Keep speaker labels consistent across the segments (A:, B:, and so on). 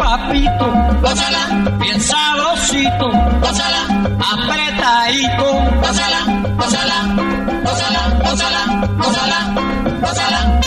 A: papito, gózala, bien sabrosito, gózala, apretadito, gózala, gózala, gózala, gózala, gózala, gózala.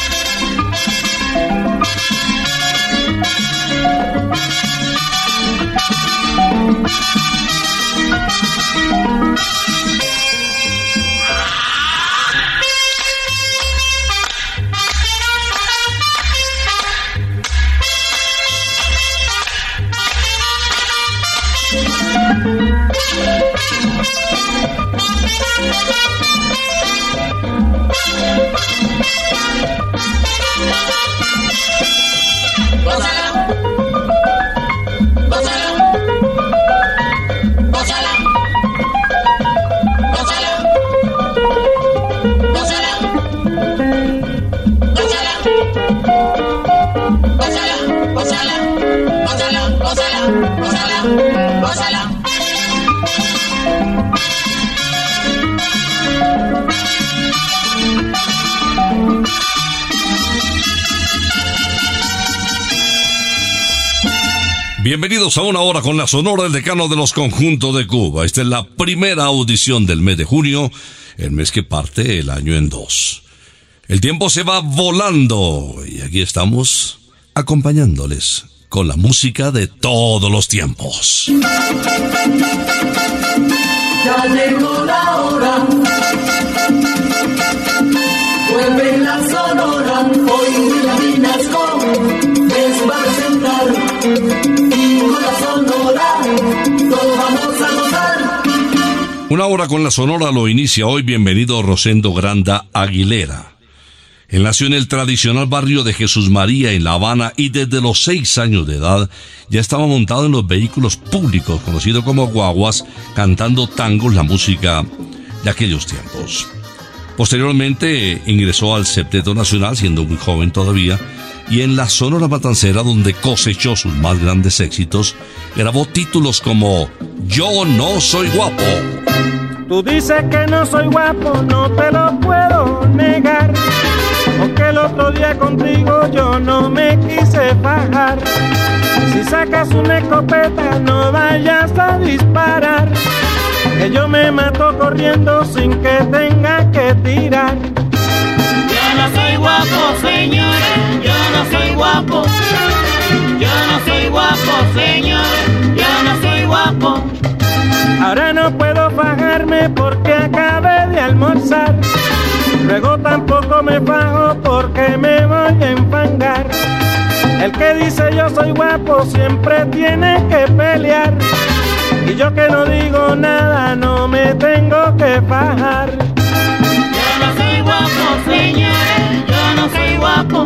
B: Bienvenidos a una hora con la sonora del decano de los conjuntos de Cuba. Esta es la primera audición del mes de junio, el mes que parte el año en dos. El tiempo se va volando y aquí estamos acompañándoles con la música de todos los tiempos.
C: Ya
B: Una hora con la sonora lo inicia hoy. Bienvenido Rosendo Granda Aguilera. Él nació en el tradicional barrio de Jesús María en La Habana y desde los seis años de edad ya estaba montado en los vehículos públicos conocidos como guaguas cantando tangos, la música de aquellos tiempos. Posteriormente ingresó al Septeto Nacional siendo muy joven todavía y en la Sonora Matancera donde cosechó sus más grandes éxitos grabó títulos como Yo no soy guapo.
D: Tú dices que no soy guapo, no te lo puedo negar. Porque el otro día contigo yo no me quise bajar. Si sacas una escopeta, no vayas a disparar. Que yo me mato corriendo sin que tenga que tirar.
E: Soy guapo, yo no soy guapo. señor, yo no soy guapo.
D: Ahora no puedo fajarme porque acabé de almorzar. Luego tampoco me fajo porque me voy a enfangar. El que dice yo soy guapo siempre tiene que pelear. Y yo que no digo nada no me tengo que fajar.
E: Yo no soy guapo, señor, yo no soy guapo.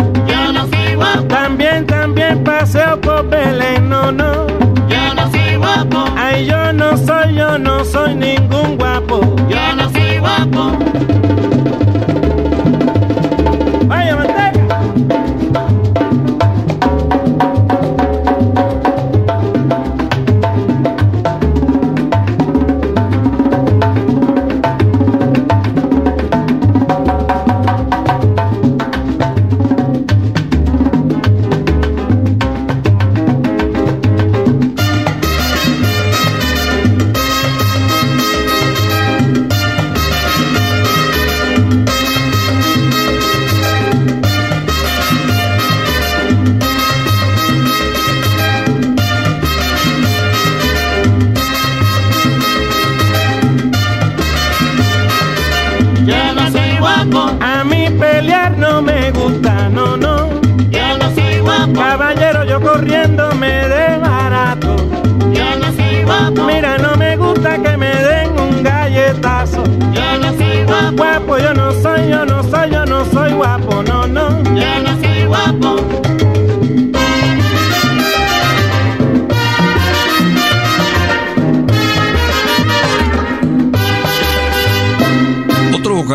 D: También, también paseo por Belén, no, no.
E: yo no soy guapo,
D: Ay, yo no soy, yo no soy ningún guapo.
E: yo no soy guapo.
D: Vaya,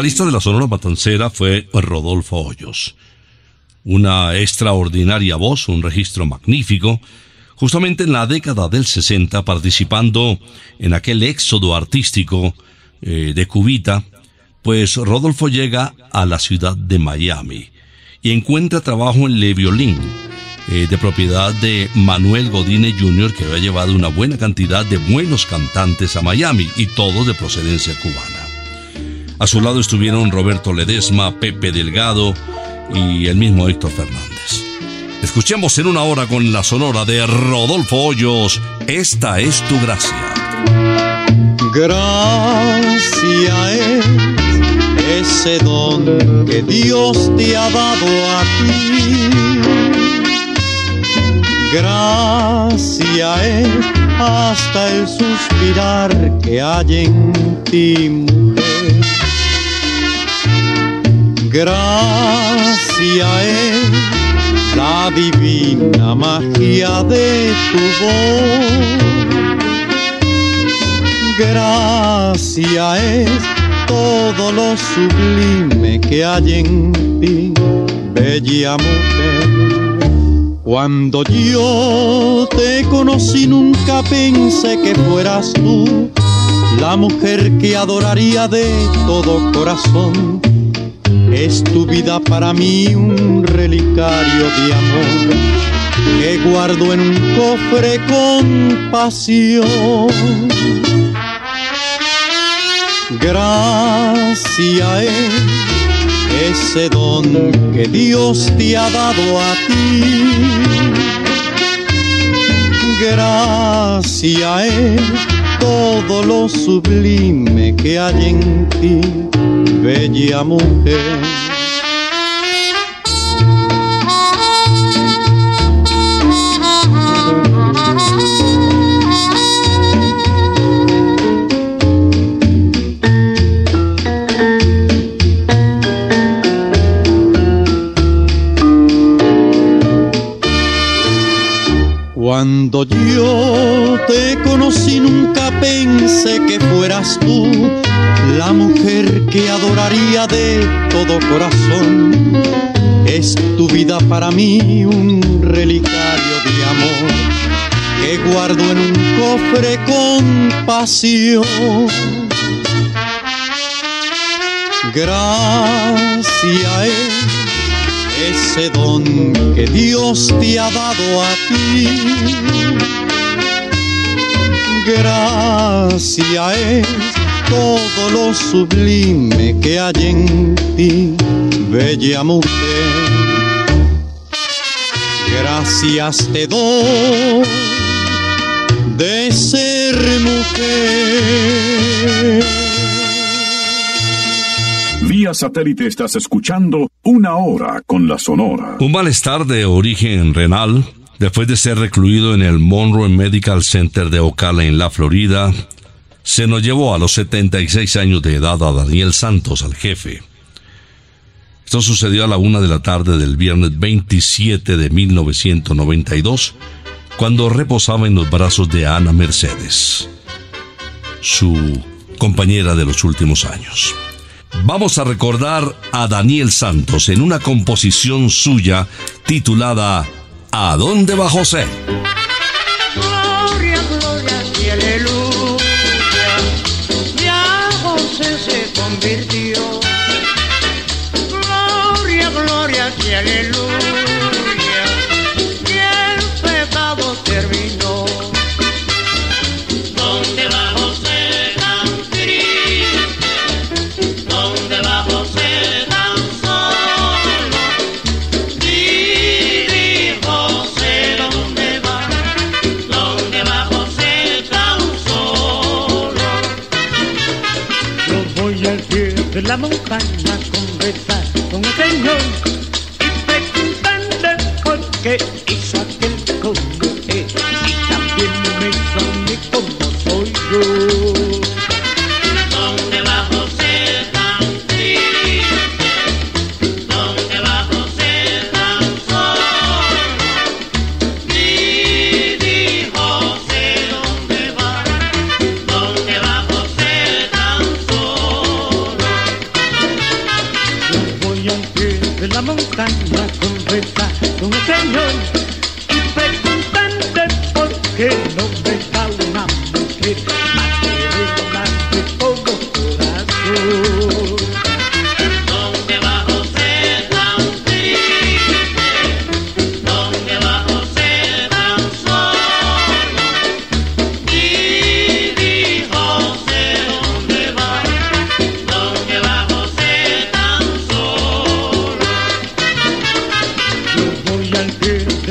B: vocalista de la Sonora Matancera fue Rodolfo Hoyos. Una extraordinaria voz, un registro magnífico, justamente en la década del 60 participando en aquel éxodo artístico eh, de Cubita, pues Rodolfo llega a la ciudad de Miami y encuentra trabajo en Le Violín, eh, de propiedad de Manuel Godine Jr., que había llevado una buena cantidad de buenos cantantes a Miami y todos de procedencia cubana. A su lado estuvieron Roberto Ledesma, Pepe Delgado y el mismo Héctor Fernández. Escuchemos en una hora con la sonora de Rodolfo Hoyos, Esta es tu gracia.
F: Gracia es ese don que Dios te ha dado a ti. Gracia es hasta el suspirar que hay en ti, mujer. Gracia es la divina magia de tu voz. Gracia es todo lo sublime que hay en ti, bella mujer. Cuando yo te conocí nunca pensé que fueras tú la mujer que adoraría de todo corazón. Es tu vida para mí un relicario de amor que guardo en un cofre con pasión. Gracia es ese don que Dios te ha dado a ti. Gracia es todo lo sublime que hay en ti, bella mujer. Cuando yo te conocí nunca pensé que fueras tú la mujer que adoraría de todo corazón. Es tu vida para mí un relicario de amor que guardo en un cofre con pasión. Gracias ese don que Dios te ha dado a ti. Gracias es todo lo sublime que hay en ti, bella mujer. Gracias te doy de ser mujer.
G: Satélite estás escuchando una hora con la Sonora.
B: Un malestar de origen renal, después de ser recluido en el Monroe Medical Center de Ocala en la Florida, se nos llevó a los 76 años de edad a Daniel Santos, al jefe. Esto sucedió a la una de la tarde del viernes 27 de 1992, cuando reposaba en los brazos de Ana Mercedes, su compañera de los últimos años. Vamos a recordar a Daniel Santos en una composición suya titulada ¿A dónde va José?
H: Gloria, gloria y aleluya. Ya José se convirtió. Gloria, gloria y aleluya.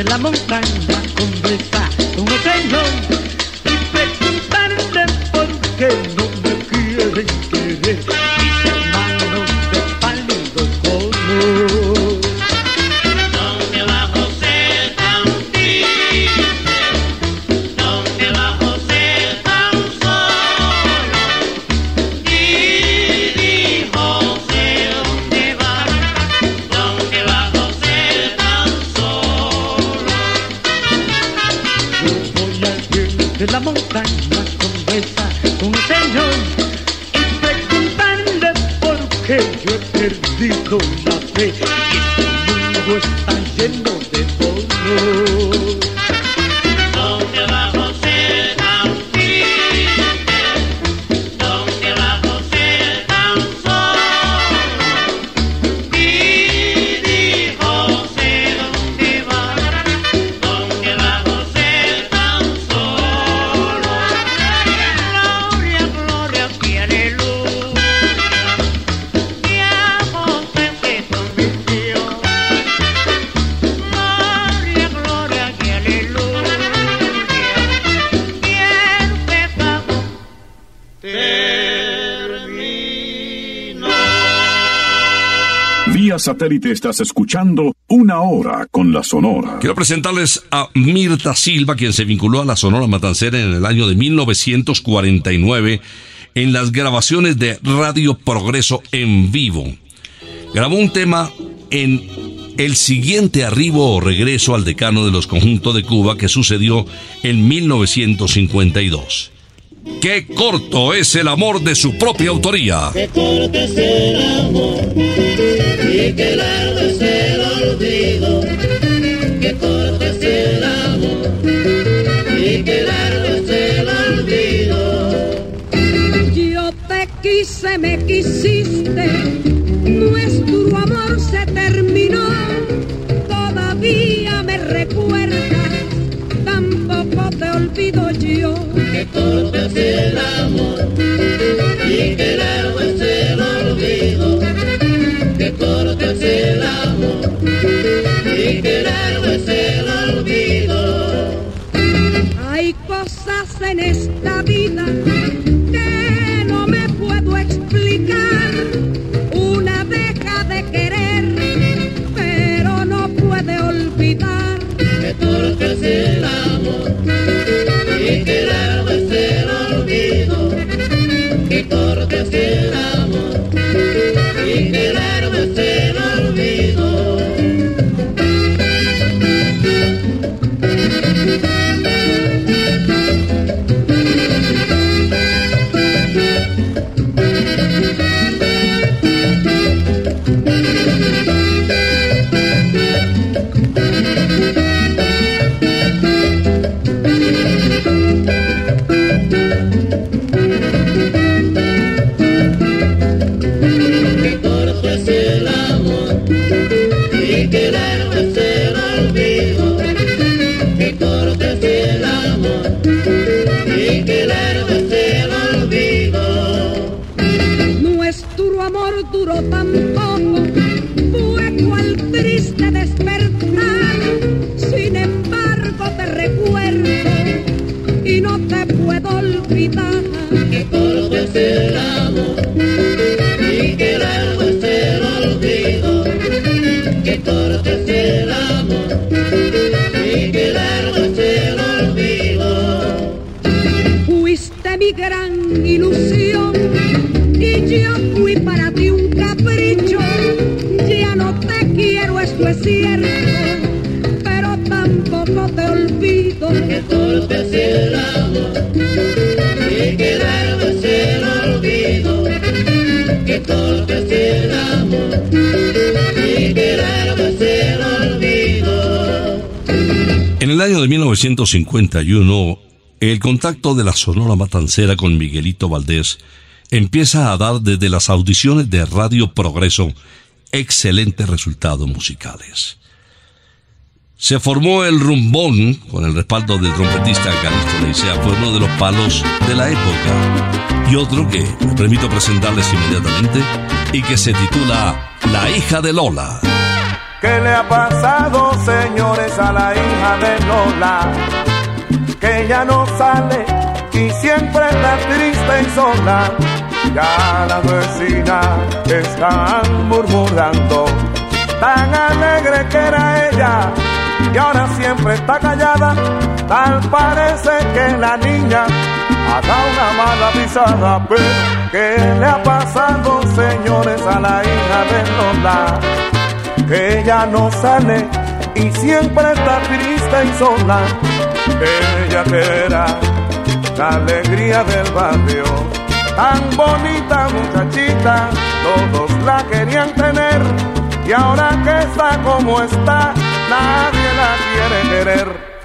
H: La montaña conversar con el Señor y preguntarle por qué
G: satélite estás escuchando una hora con la Sonora.
B: Quiero presentarles a Mirta Silva, quien se vinculó a la Sonora Matancera en el año de 1949 en las grabaciones de Radio Progreso en vivo. Grabó un tema en el siguiente arribo o regreso al decano de los conjuntos de Cuba que sucedió en 1952. ¡Qué corto es el amor de su propia autoría!
C: Que corto es el amor y que largo es el olvido. Que corto es el amor y que largo es el olvido.
I: Yo te quise, me quisiste, nuestro amor se terminó. Todavía me recuerdas, tampoco te olvido yo.
C: Que corto es el amor y que largo es el olvido. Que corto es el amor y que largo es el olvido.
I: Hay cosas en esta vida
C: el
B: año de 1951, el contacto de la Sonora Matancera con Miguelito Valdés empieza a dar desde las audiciones de Radio Progreso excelentes resultados musicales. Se formó el rumbón con el respaldo del trompetista Calixto Leicea, fue uno de los palos de la época. Y otro que me permito presentarles inmediatamente y que se titula La hija de Lola.
J: ¿Qué le ha pasado, señores, a la hija de Lola? Que ya no sale y siempre está triste y sola. Ya las vecinas están murmurando, tan alegre que era ella y ahora siempre está callada. Tal parece que la niña ha dado una mala pisada. Pero ¿qué le ha pasado, señores, a la hija de Lola? Que ella no sale y siempre está triste y sola. Ella que era la alegría del barrio, tan bonita muchachita, todos la querían tener y ahora que está como está, nadie la quiere querer.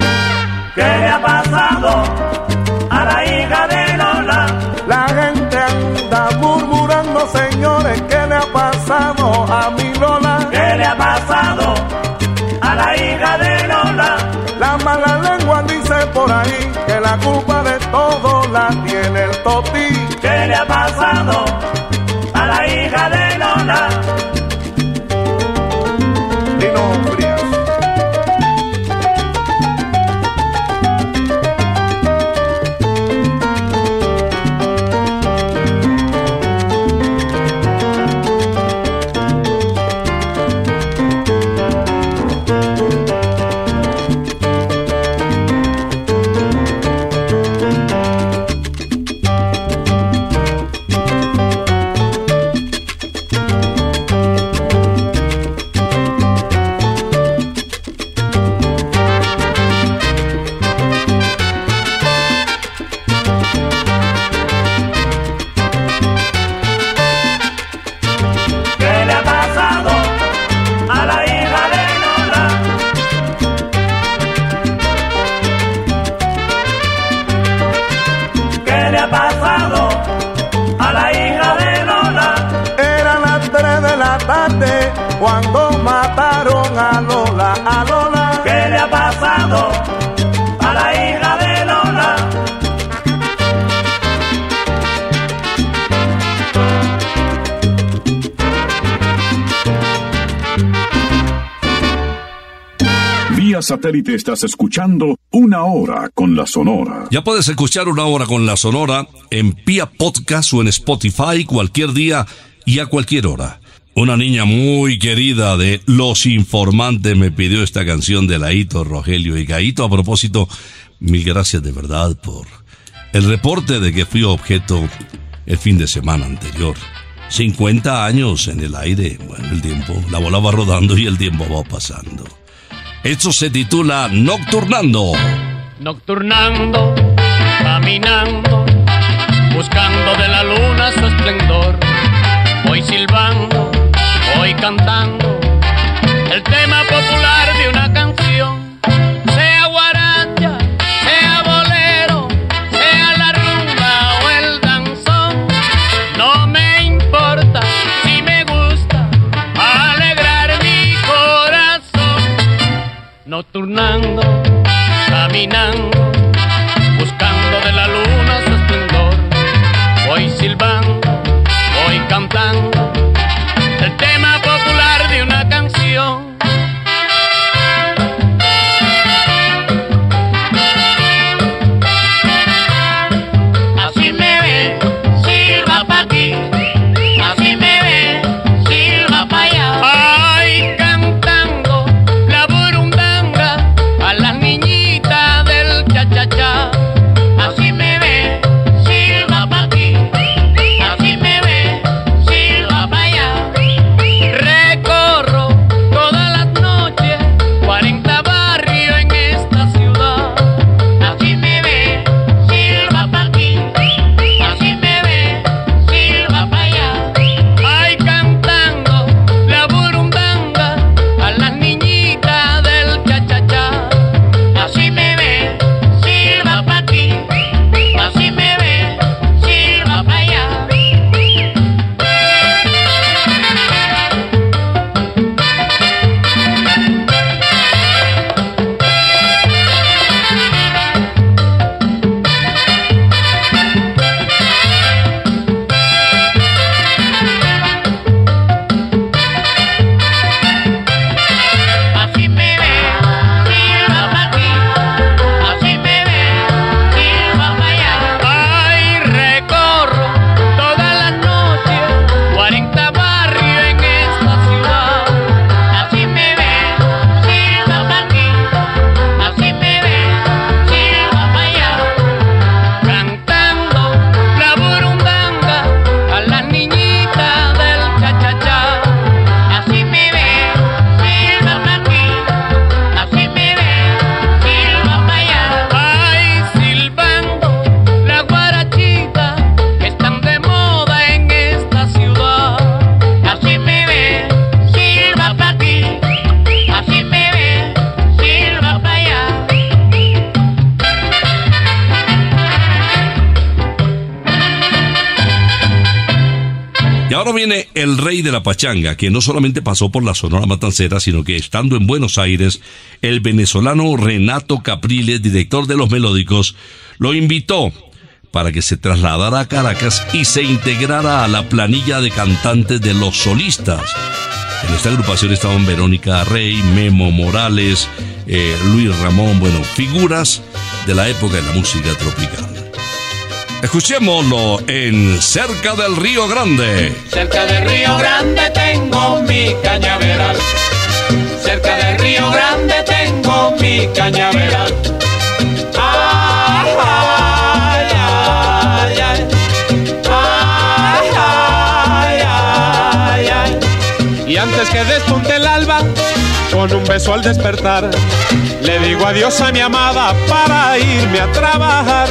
K: ¿Qué le ha pasado a la hija de Lola?
J: La gente anda murmurando, señores, ¿qué le ha pasado a mi Lola?
K: ¿Qué le ha pasado a la hija de Lola?
J: La mala lengua dice por ahí que la culpa de todo la tiene el toti.
K: ¿Qué le ha pasado a la hija de Lola?
G: Satélite estás escuchando Una Hora con la Sonora.
B: Ya puedes escuchar una hora con la Sonora en Pia Podcast o en Spotify cualquier día y a cualquier hora. Una niña muy querida de Los Informantes me pidió esta canción de Laito Rogelio y Gaito. A propósito, mil gracias de verdad por el reporte de que fui objeto el fin de semana anterior. 50 años en el aire, bueno, el tiempo, la bola va rodando y el tiempo va pasando. Esto se titula Nocturnando.
L: Nocturnando, caminando, buscando de la luna su esplendor. Voy silbando, voy cantando el tema popular de una canción. Nocturnando, caminando,
B: pachanga, que no solamente pasó por la Sonora Matancera, sino que estando en Buenos Aires, el venezolano Renato Capriles, director de Los Melódicos, lo invitó para que se trasladara a Caracas y se integrara a la planilla de cantantes de Los Solistas. En esta agrupación estaban Verónica Rey, Memo Morales, eh, Luis Ramón, bueno, figuras de la época de la música tropical. Escuchémoslo en Cerca del Río Grande.
E: Cerca del Río Grande tengo mi cañaveral. Cerca del Río Grande tengo mi cañaveral. Y antes que despunte el alba, con un beso al despertar, le digo adiós a mi amada para irme a trabajar.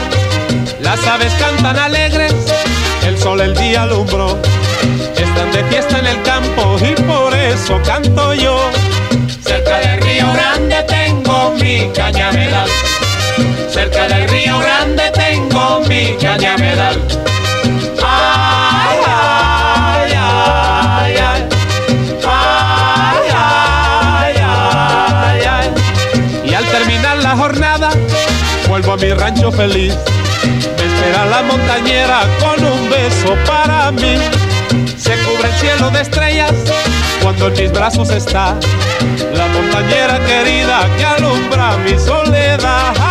E: Las aves cantan alegres, el sol el día alumbró. Están de fiesta en el campo y por eso canto yo. Cerca del río grande tengo mi cañaveral. Cerca del río grande tengo mi cañaveral. Ay, Y al terminar la jornada, vuelvo a
M: mi rancho feliz Espera la montañera con un beso para mí. Se cubre el cielo de estrellas cuando en mis brazos está la montañera querida que alumbra mi soledad.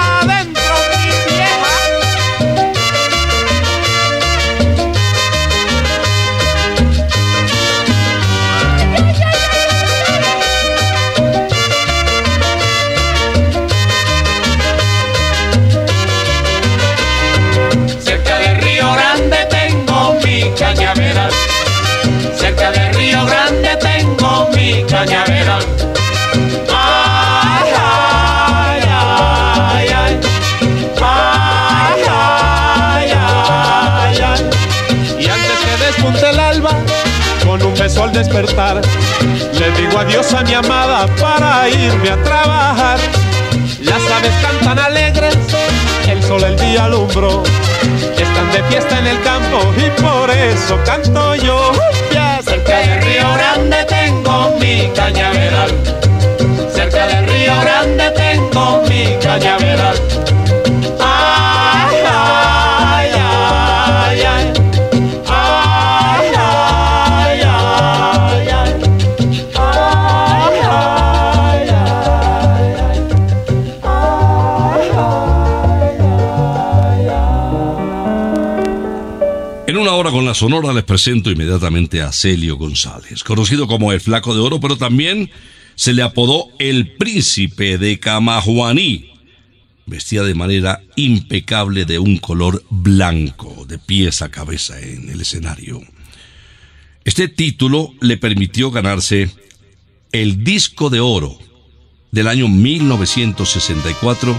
M: Le digo adiós a mi amada para irme a trabajar. Las aves cantan alegres, el sol el día alumbró. Están de fiesta en el campo y por eso canto yo. Ya
E: Cerca del Río Grande tengo mi cañaveral. Cerca del Río Grande tengo mi cañaveral.
B: La Sonora les presento inmediatamente a Celio González, conocido como el Flaco de Oro, pero también se le apodó el Príncipe de Camajuaní. Vestía de manera impecable de un color blanco, de pies a cabeza en el escenario. Este título le permitió ganarse el disco de oro del año 1964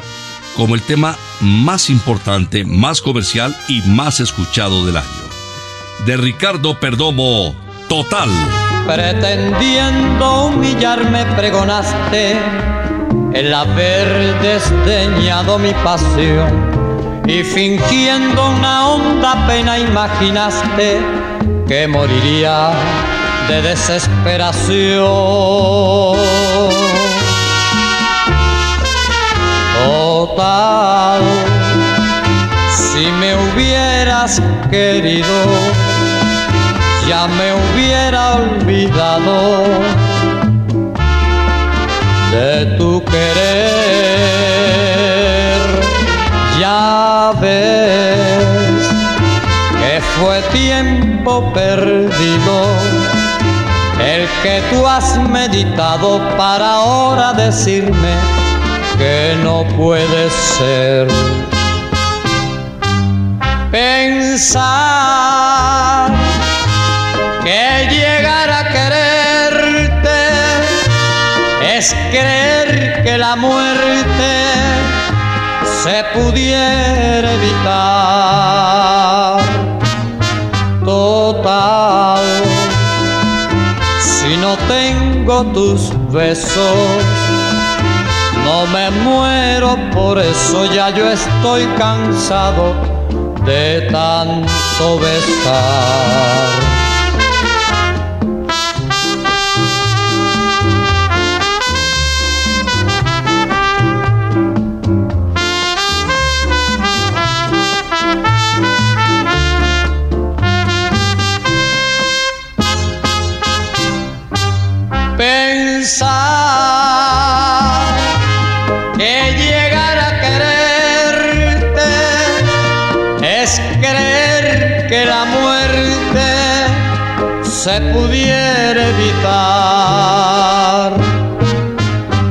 B: como el tema más importante, más comercial y más escuchado del año. De Ricardo Perdomo, Total.
A: Pretendiendo humillarme pregonaste el haber desdeñado mi pasión y fingiendo una honda pena imaginaste que moriría de desesperación. Total, si me hubieras querido, ya me hubiera olvidado de tu querer. Ya ves que fue tiempo perdido el que tú has meditado para ahora decirme que no puede ser. Pensar que llegar a quererte es creer que la muerte se pudiera evitar. Total, si no tengo tus besos, no me muero, por eso ya yo estoy cansado de tanto besar. Pudiera evitar.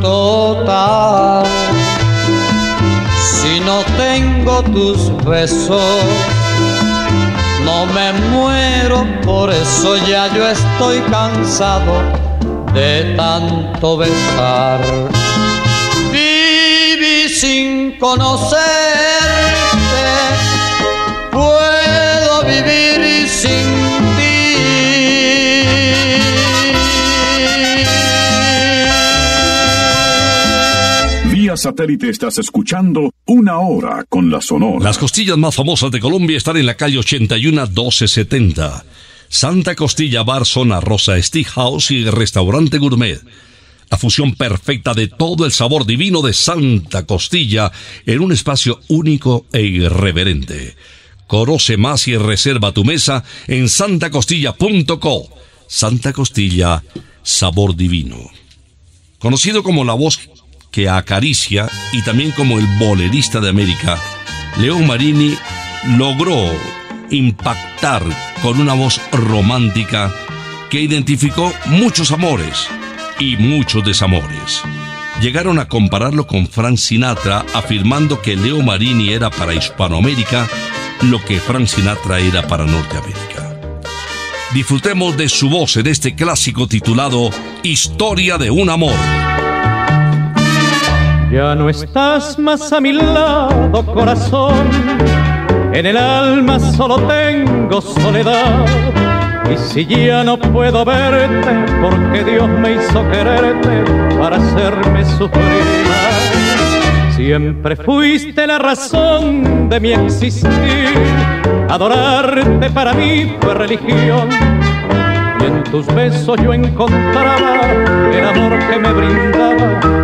A: Total, si no tengo tus besos, no me muero, por eso ya yo estoy cansado de tanto besar. Viví sin conocerte,
G: satélite estás escuchando Una Hora con la Sonora.
B: Las costillas más famosas de Colombia están en la calle 81 1270. Santa Costilla Bar Zona Rosa Steakhouse y Restaurante Gourmet. La fusión perfecta de todo el sabor divino de Santa Costilla en un espacio único e irreverente. Conoce más y reserva tu mesa en santacostilla.co. Santa Costilla, sabor divino. Conocido como la voz que acaricia y también como el bolerista de América, León Marini logró impactar con una voz romántica que identificó muchos amores y muchos desamores. Llegaron a compararlo con Frank Sinatra afirmando que Leo Marini era para Hispanoamérica lo que Frank Sinatra era para Norteamérica. Disfrutemos de su voz en este clásico titulado Historia de un amor.
N: Ya no estás más a mi lado, corazón. En el alma solo tengo soledad. Y si ya no puedo verte, porque Dios me hizo quererte para hacerme sufrir más. Siempre fuiste la razón de mi existir. Adorarte para mí fue religión. Y en tus besos yo encontraba el amor que me brindaba,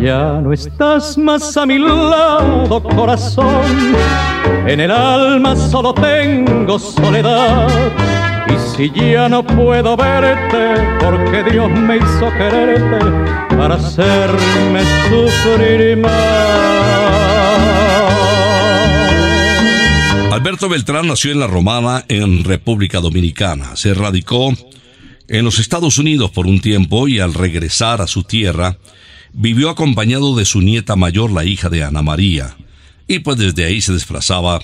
N: Ya no estás más a mi lado, corazón. En el alma solo tengo soledad. Y si ya no puedo verte, porque Dios me hizo quererte para hacerme sufrir más.
B: Alberto Beltrán nació en La Romana, en República Dominicana. Se radicó en los Estados Unidos por un tiempo y al regresar a su tierra, vivió acompañado de su nieta mayor, la hija de Ana María, y pues desde ahí se desplazaba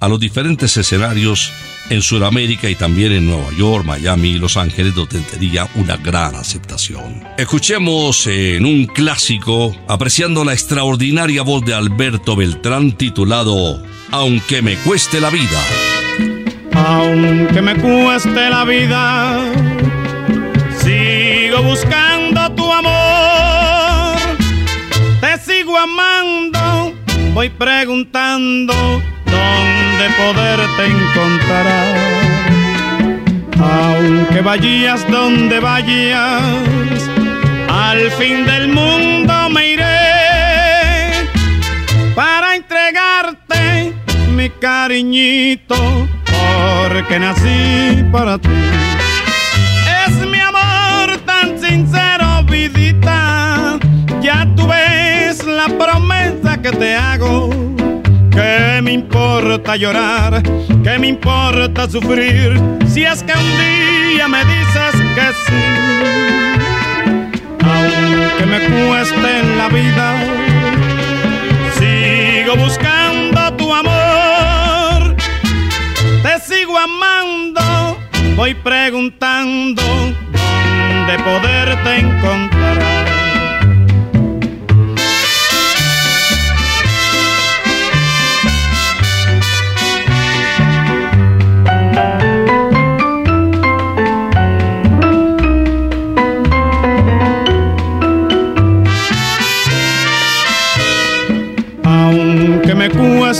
B: a los diferentes escenarios en Sudamérica y también en Nueva York, Miami y Los Ángeles, donde tenía una gran aceptación. Escuchemos en un clásico, apreciando la extraordinaria voz de Alberto Beltrán, titulado Aunque me cueste la vida.
O: Aunque me cueste la vida, sigo buscando amando, voy preguntando dónde poderte encontrar. Aunque vayas donde vayas, al fin del mundo me iré para entregarte mi cariñito, porque nací para ti. Es mi amor tan sincero, vidita. Ya tú ves la promesa que te hago. Que me importa llorar, que me importa sufrir, si es que un día me dices que sí. Aunque me cueste en la vida, sigo buscando tu amor. Te sigo amando, voy preguntando dónde poderte encontrar.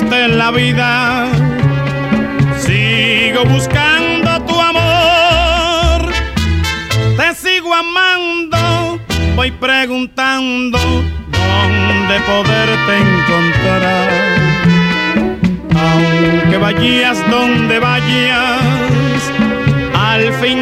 O: en la vida, sigo buscando tu amor, te sigo amando, voy preguntando dónde poderte encontrar. Aunque vayas donde vayas, al fin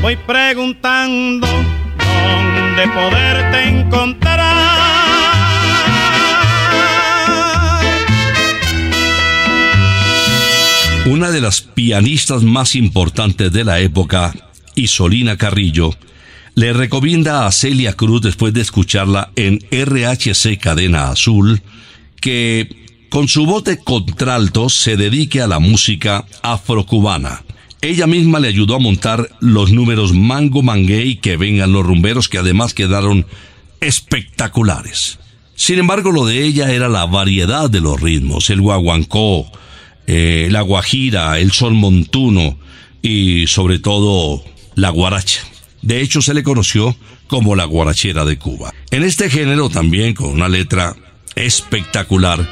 O: voy preguntando dónde poderte encontrar.
B: Una de las pianistas más importantes de la época, Isolina Carrillo, le recomienda a Celia Cruz después de escucharla en RHC Cadena Azul que con su de contralto se dedique a la música afrocubana. Ella misma le ayudó a montar los números Mango Manguey que vengan los rumberos que además quedaron espectaculares. Sin embargo, lo de ella era la variedad de los ritmos, el guaguancó, eh, la guajira, el sol montuno y sobre todo la guaracha. De hecho, se le conoció como la guarachera de Cuba. En este género también con una letra espectacular,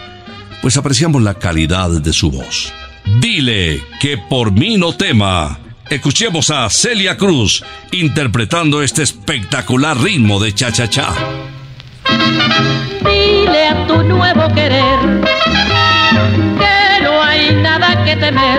B: pues apreciamos la calidad de su voz. Dile que por mí no tema. Escuchemos a Celia Cruz interpretando este espectacular ritmo de cha-cha-cha.
P: Dile a tu nuevo querer que no hay nada que temer,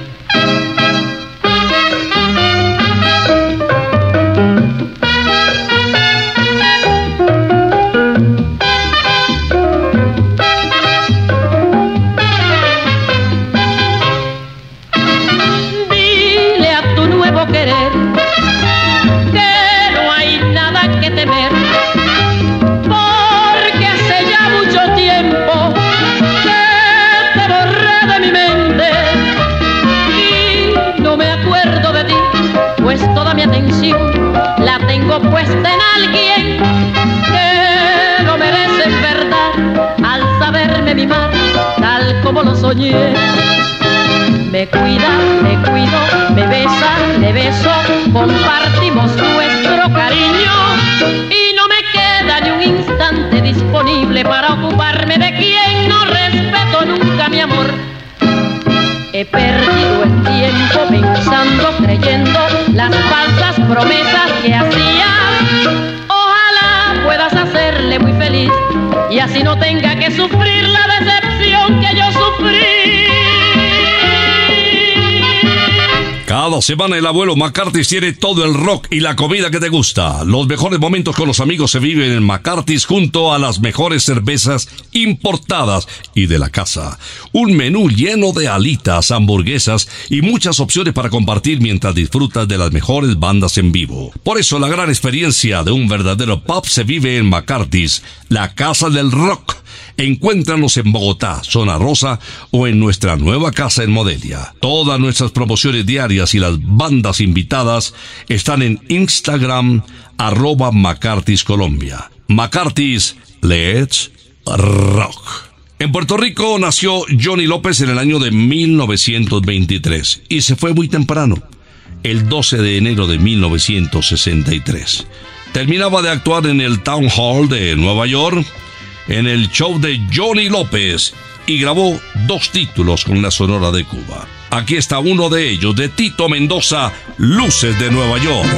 P: Soñé. Me cuida, me cuido, me besa, le beso, compartimos nuestro cariño y no me queda ni un instante disponible para ocuparme de quien no respeto nunca mi amor. He perdido el tiempo pensando, creyendo las falsas promesas que hacía. Ojalá puedas hacerle muy feliz y así no tenga que sufrir
B: Cada semana el abuelo McCarthy tiene todo el rock y la comida que te gusta. Los mejores momentos con los amigos se viven en McCarthy's junto a las mejores cervezas importadas y de la casa. Un menú lleno de alitas, hamburguesas y muchas opciones para compartir mientras disfrutas de las mejores bandas en vivo. Por eso la gran experiencia de un verdadero pub se vive en McCarthy's, la casa del rock. Encuéntranos en Bogotá, Zona Rosa o en nuestra nueva casa en Modelia. Todas nuestras promociones diarias y las bandas invitadas están en Instagram arroba McCarthy's Colombia. Let's Rock. En Puerto Rico nació Johnny López en el año de 1923 y se fue muy temprano, el 12 de enero de 1963. Terminaba de actuar en el Town Hall de Nueva York, en el show de Johnny López y grabó dos títulos con la Sonora de Cuba. Aquí está uno de ellos, de Tito Mendoza, Luces de Nueva York.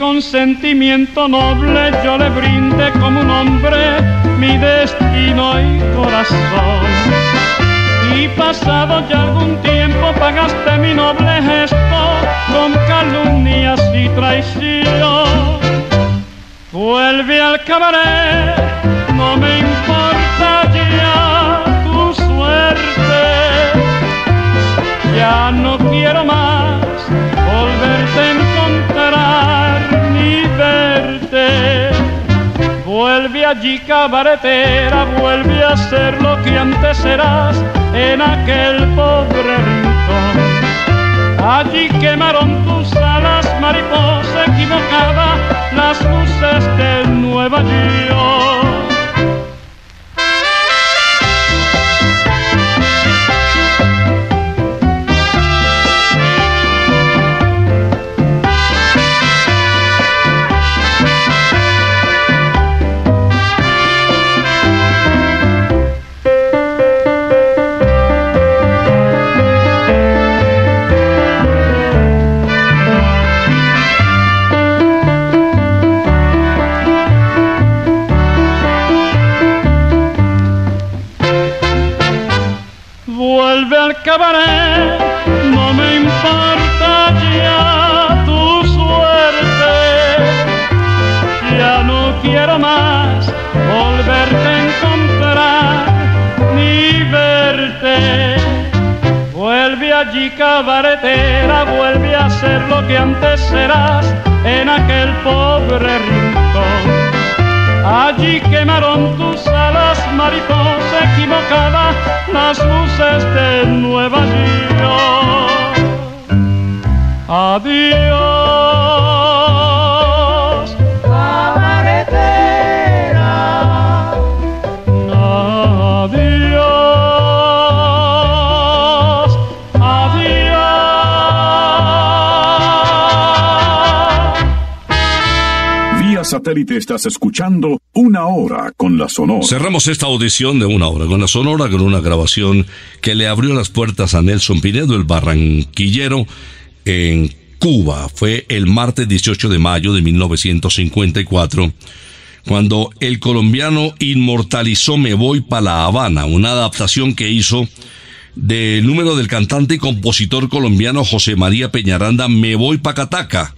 Q: Con sentimiento noble yo le brindé como un hombre mi destino y corazón. Y pasado ya algún tiempo pagaste mi noble gesto con calumnias y traición. Vuelve al cabaret, no me Vuelve allí cabaretera, vuelve a ser lo que antes eras en aquel pobre rincón. Allí quemaron tus alas, mariposa equivocada, las luces de Nueva York. Cabaret, no me importa ya tu suerte. Ya no quiero más volverte a encontrar ni verte. Vuelve allí cabaretera, vuelve a ser lo que antes serás en aquel pobre rincón. Allí quemaron tus alas, mariposa equivocada, las luces de Nueva York. Adiós, cabaretera. Adiós, adiós.
G: Vía satélite estás escuchando Una Hora con la Sonora.
B: Cerramos esta audición de una hora con la Sonora con una grabación que le abrió las puertas a Nelson Pinedo, el barranquillero, en Cuba. Fue el martes 18 de mayo de 1954 cuando el colombiano inmortalizó Me Voy pa' La Habana, una adaptación que hizo del número del cantante y compositor colombiano José María Peñaranda Me Voy pa' Cataca,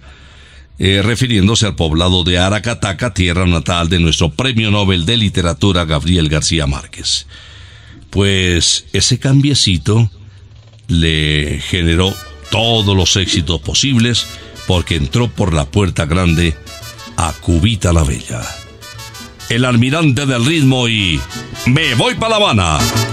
B: eh, refiriéndose al poblado de Aracataca, tierra natal de nuestro Premio Nobel de Literatura Gabriel García Márquez. Pues ese cambiecito le generó todos los éxitos posibles porque entró por la puerta grande a Cubita la Bella. El almirante del ritmo y me voy para La Habana.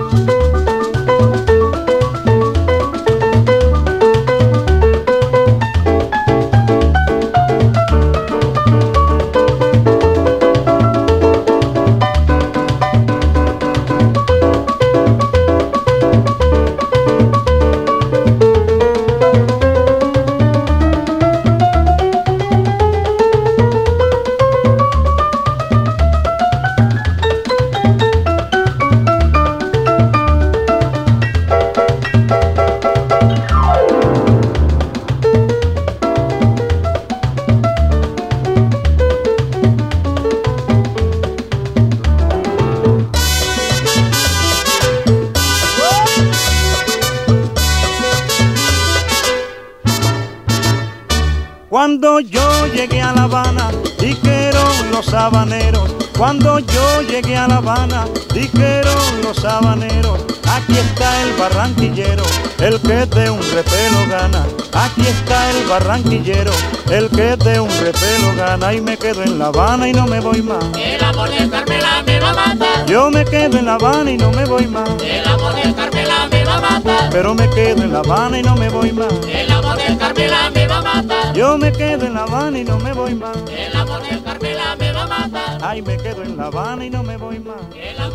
D: Llegué a La Habana, dijeron los habaneros. Aquí está el barranquillero, el que de un repelo gana. Aquí está el barranquillero, el que de un repelo gana. Y me quedo en La Habana y no me voy más.
E: El amor de Carmela me va a matar.
D: Yo me quedo en La Habana y no me voy más.
E: El amor de Carmela me va a matar.
D: Pero me quedo en La Habana y no me voy más.
E: El amor de Carmela me va a matar.
D: Yo me quedo en La Habana y no me voy más.
E: El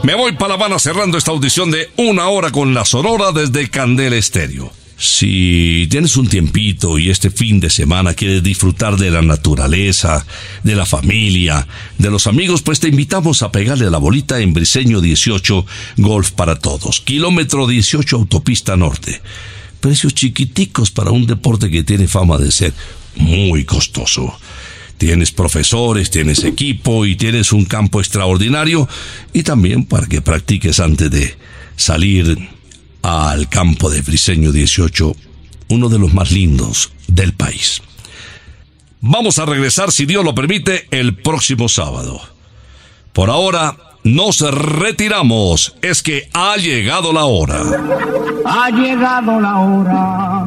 E: Me
D: voy más.
B: Para La Habana cerrando esta audición de una hora con la Sonora desde Candela Estéreo. Si tienes un tiempito y este fin de semana quieres disfrutar de la naturaleza, de la familia, de los amigos, pues te invitamos a pegarle la bolita en Briseño 18 Golf para Todos, kilómetro 18 Autopista Norte. Precios chiquiticos para un deporte que tiene fama de ser muy costoso. Tienes profesores, tienes equipo y tienes un campo extraordinario y también para que practiques antes de salir al campo de Briseño 18, uno de los más lindos del país. Vamos a regresar, si Dios lo permite, el próximo sábado. Por ahora, nos retiramos. Es que ha llegado la hora.
R: Ha llegado la hora.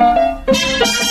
A: Gózala,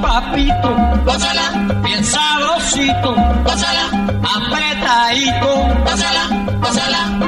A: papito, gózala, bien sabrosito, apretadito, gózala, gózala,